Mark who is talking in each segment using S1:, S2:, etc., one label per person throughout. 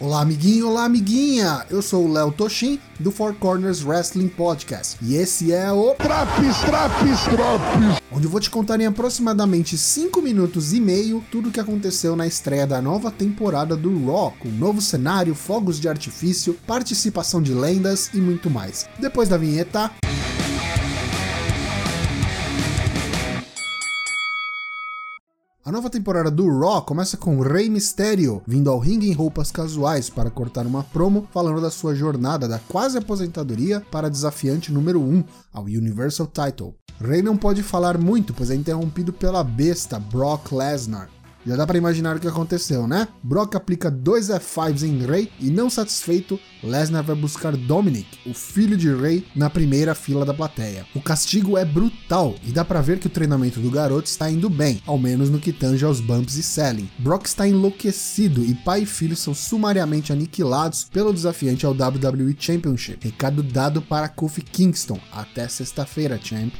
S1: Olá, amiguinho, olá, amiguinha! Eu sou o Léo Toshin, do Four Corners Wrestling Podcast, e esse é o
S2: Traps, Traps, Traps!
S1: Onde eu vou te contar em aproximadamente 5 minutos e meio tudo o que aconteceu na estreia da nova temporada do Raw, com novo cenário, fogos de artifício, participação de lendas e muito mais. Depois da vinheta. A nova temporada do Raw começa com Rey Mysterio vindo ao ringue em roupas casuais para cortar uma promo falando da sua jornada da quase aposentadoria para desafiante número 1 ao Universal Title. Rey não pode falar muito, pois é interrompido pela besta Brock Lesnar. Já dá para imaginar o que aconteceu, né? Brock aplica dois F5s em Rey e, não satisfeito, Lesnar vai buscar Dominic, o filho de Rey, na primeira fila da plateia. O castigo é brutal e dá para ver que o treinamento do garoto está indo bem, ao menos no que tange aos bumps e selling. Brock está enlouquecido e pai e filho são sumariamente aniquilados pelo desafiante ao WWE Championship. Recado dado para Kofi Kingston. Até sexta-feira, champ.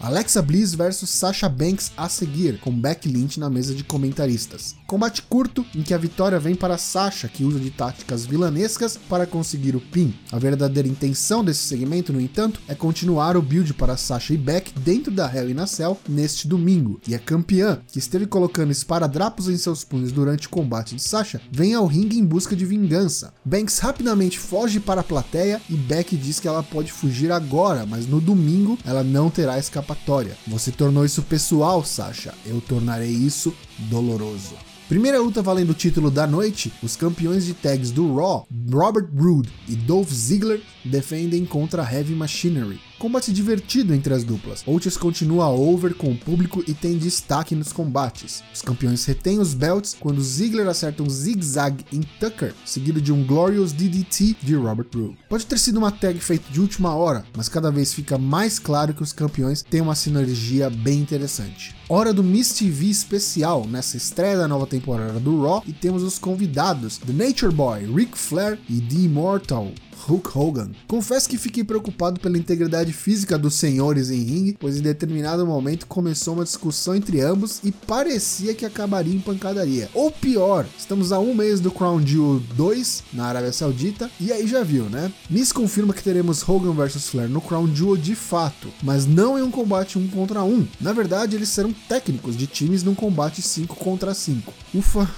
S1: Alexa Bliss versus Sasha Banks a seguir, com Becky Lynch na mesa de comentaristas. Combate curto em que a vitória vem para Sasha, que usa de táticas vilanescas para conseguir o pin. A verdadeira intenção desse segmento, no entanto, é continuar o build para Sasha e Beck dentro da Hell in a Cell neste domingo. E a campeã, que esteve colocando esparadrapos em seus punhos durante o combate de Sasha, vem ao ringue em busca de vingança. Banks rapidamente foge para a plateia e Beck diz que ela pode fugir agora, mas no domingo ela não terá escapatória. Você tornou isso pessoal, Sasha. Eu tornarei isso doloroso. Primeira luta valendo o título da noite, os campeões de tags do Raw, Robert Roode e Dolph Ziggler, defendem contra Heavy Machinery. Combate divertido entre as duplas. Otis continua over com o público e tem destaque nos combates. Os campeões retêm os belts quando Ziggler acerta um zig-zag em Tucker, seguido de um Glorious DDT de Robert Roode. Pode ter sido uma tag feita de última hora, mas cada vez fica mais claro que os campeões têm uma sinergia bem interessante. Hora do Miss TV especial nessa estreia da nova temporada do Raw e temos os convidados The Nature Boy, Ric Flair e The Immortal, Hulk Hogan. Confesso que fiquei preocupado pela integridade física dos senhores em ringue, pois em determinado momento começou uma discussão entre ambos e parecia que acabaria em pancadaria. Ou pior, estamos a um mês do Crown Jewel 2 na Arábia Saudita e aí já viu, né? Miss confirma que teremos Hogan vs Flair no Crown Jewel de fato, mas não em um combate 1 contra 1. Na verdade, eles serão técnicos de times num combate 5 contra 5. Ufa!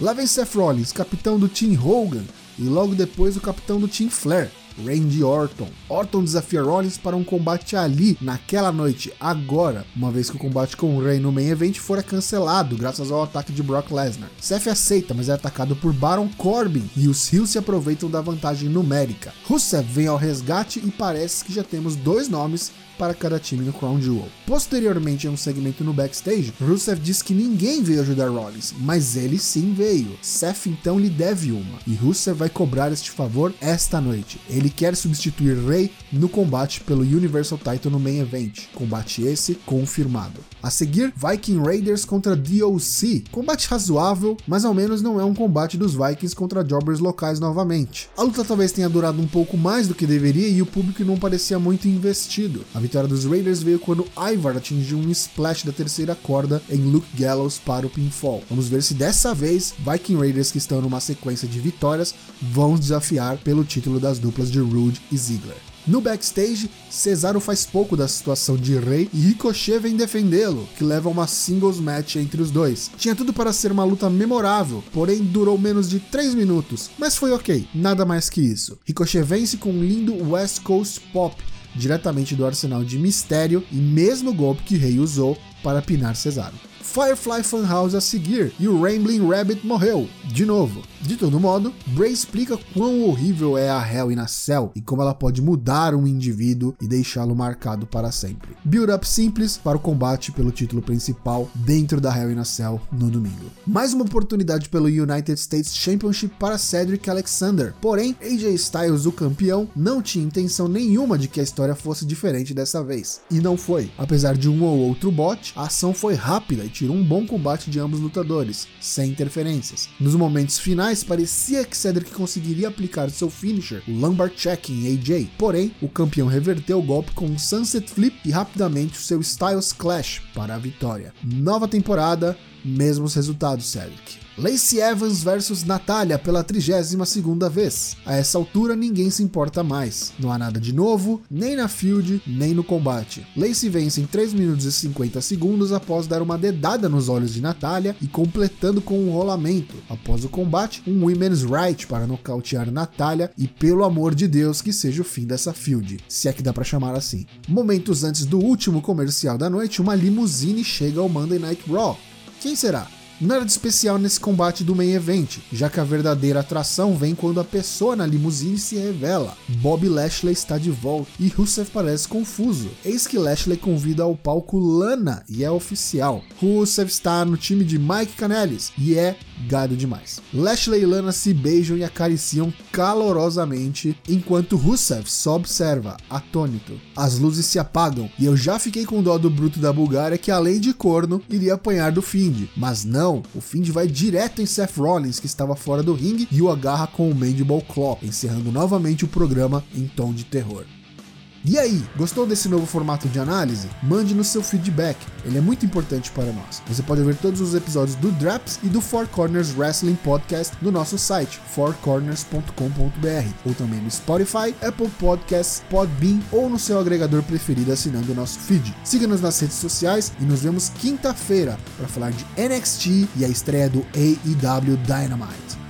S1: Lá vem Seth Rollins, capitão do Team Hogan, e logo depois o capitão do Team Flair, Randy Orton. Orton desafia Rollins para um combate ali, naquela noite, agora, uma vez que o combate com o Rey no main event fora cancelado graças ao ataque de Brock Lesnar. Seth aceita, mas é atacado por Baron Corbin e os Hills se aproveitam da vantagem numérica. Rusev vem ao resgate e parece que já temos dois nomes para cada time no Crown Jewel. Posteriormente, em um segmento no backstage, Rusev diz que ninguém veio ajudar Rollins, mas ele sim veio. Seth então lhe deve uma, e Rusev vai cobrar este favor esta noite. Ele quer substituir Rey no combate pelo Universal Title no main event. Combate esse confirmado. A seguir, Viking Raiders contra DOC. Combate razoável, mas ao menos não é um combate dos Vikings contra jobbers locais novamente. A luta talvez tenha durado um pouco mais do que deveria e o público não parecia muito investido. A vitória dos Raiders veio quando Ivar atingiu um splash da terceira corda em Luke Gallows para o pinfall. Vamos ver se dessa vez Viking Raiders, que estão numa sequência de vitórias, vão desafiar pelo título das duplas de Rude e Ziggler. No backstage, Cesaro faz pouco da situação de Rey e Ricochet vem defendê-lo, que leva a uma singles match entre os dois. Tinha tudo para ser uma luta memorável, porém durou menos de 3 minutos, mas foi ok, nada mais que isso. Ricochet vence com um lindo West Coast Pop, diretamente do arsenal de Mistério e mesmo golpe que Rey usou para pinar Cesaro. Firefly Funhouse a seguir e o Rambling Rabbit morreu, de novo. De todo modo, Bray explica quão horrível é a Hell in a Cell e como ela pode mudar um indivíduo e deixá-lo marcado para sempre. Build up simples para o combate pelo título principal dentro da Hell in a Cell no domingo. Mais uma oportunidade pelo United States Championship para Cedric Alexander, porém AJ Styles, o campeão, não tinha intenção nenhuma de que a história fosse diferente dessa vez. E não foi. Apesar de um ou outro bot, a ação foi rápida e tirou um bom combate de ambos lutadores, sem interferências. Nos momentos finais, parecia que Cedric conseguiria aplicar seu finisher, o Lumbar Check em AJ, porém, o campeão reverteu o golpe com um Sunset Flip e rapidamente o seu Styles Clash para a vitória. Nova temporada, Mesmos resultados, Cedric. Lacey Evans versus Natália pela 32ª vez. A essa altura ninguém se importa mais. Não há nada de novo, nem na field, nem no combate. Lacey vence em 3 minutos e 50 segundos após dar uma dedada nos olhos de Natália e completando com um rolamento. Após o combate, um women's right para nocautear Natália e pelo amor de Deus que seja o fim dessa field, se é que dá para chamar assim. Momentos antes do último comercial da noite, uma limusine chega ao Monday Night Raw. Quem será? Nada de especial nesse combate do main event, já que a verdadeira atração vem quando a pessoa na limusine se revela. Bob Lashley está de volta e Rusev parece confuso. Eis que Lashley convida ao palco Lana e é oficial. Rusev está no time de Mike Kanellis e é gado demais. Lashley e Lana se beijam e acariciam calorosamente, enquanto Rusev só observa, atônito. As luzes se apagam e eu já fiquei com dó do bruto da Bulgária que além de corno, iria apanhar do Find, mas não o Find vai direto em Seth Rollins, que estava fora do ringue, e o agarra com o Mandible Claw, encerrando novamente o programa em tom de terror. E aí, gostou desse novo formato de análise? Mande no seu feedback, ele é muito importante para nós. Você pode ver todos os episódios do Draps e do Four Corners Wrestling Podcast no nosso site, fourcorners.com.br, ou também no Spotify, Apple Podcasts, Podbean ou no seu agregador preferido assinando o nosso feed. Siga-nos nas redes sociais e nos vemos quinta-feira para falar de NXT e a estreia do AEW Dynamite.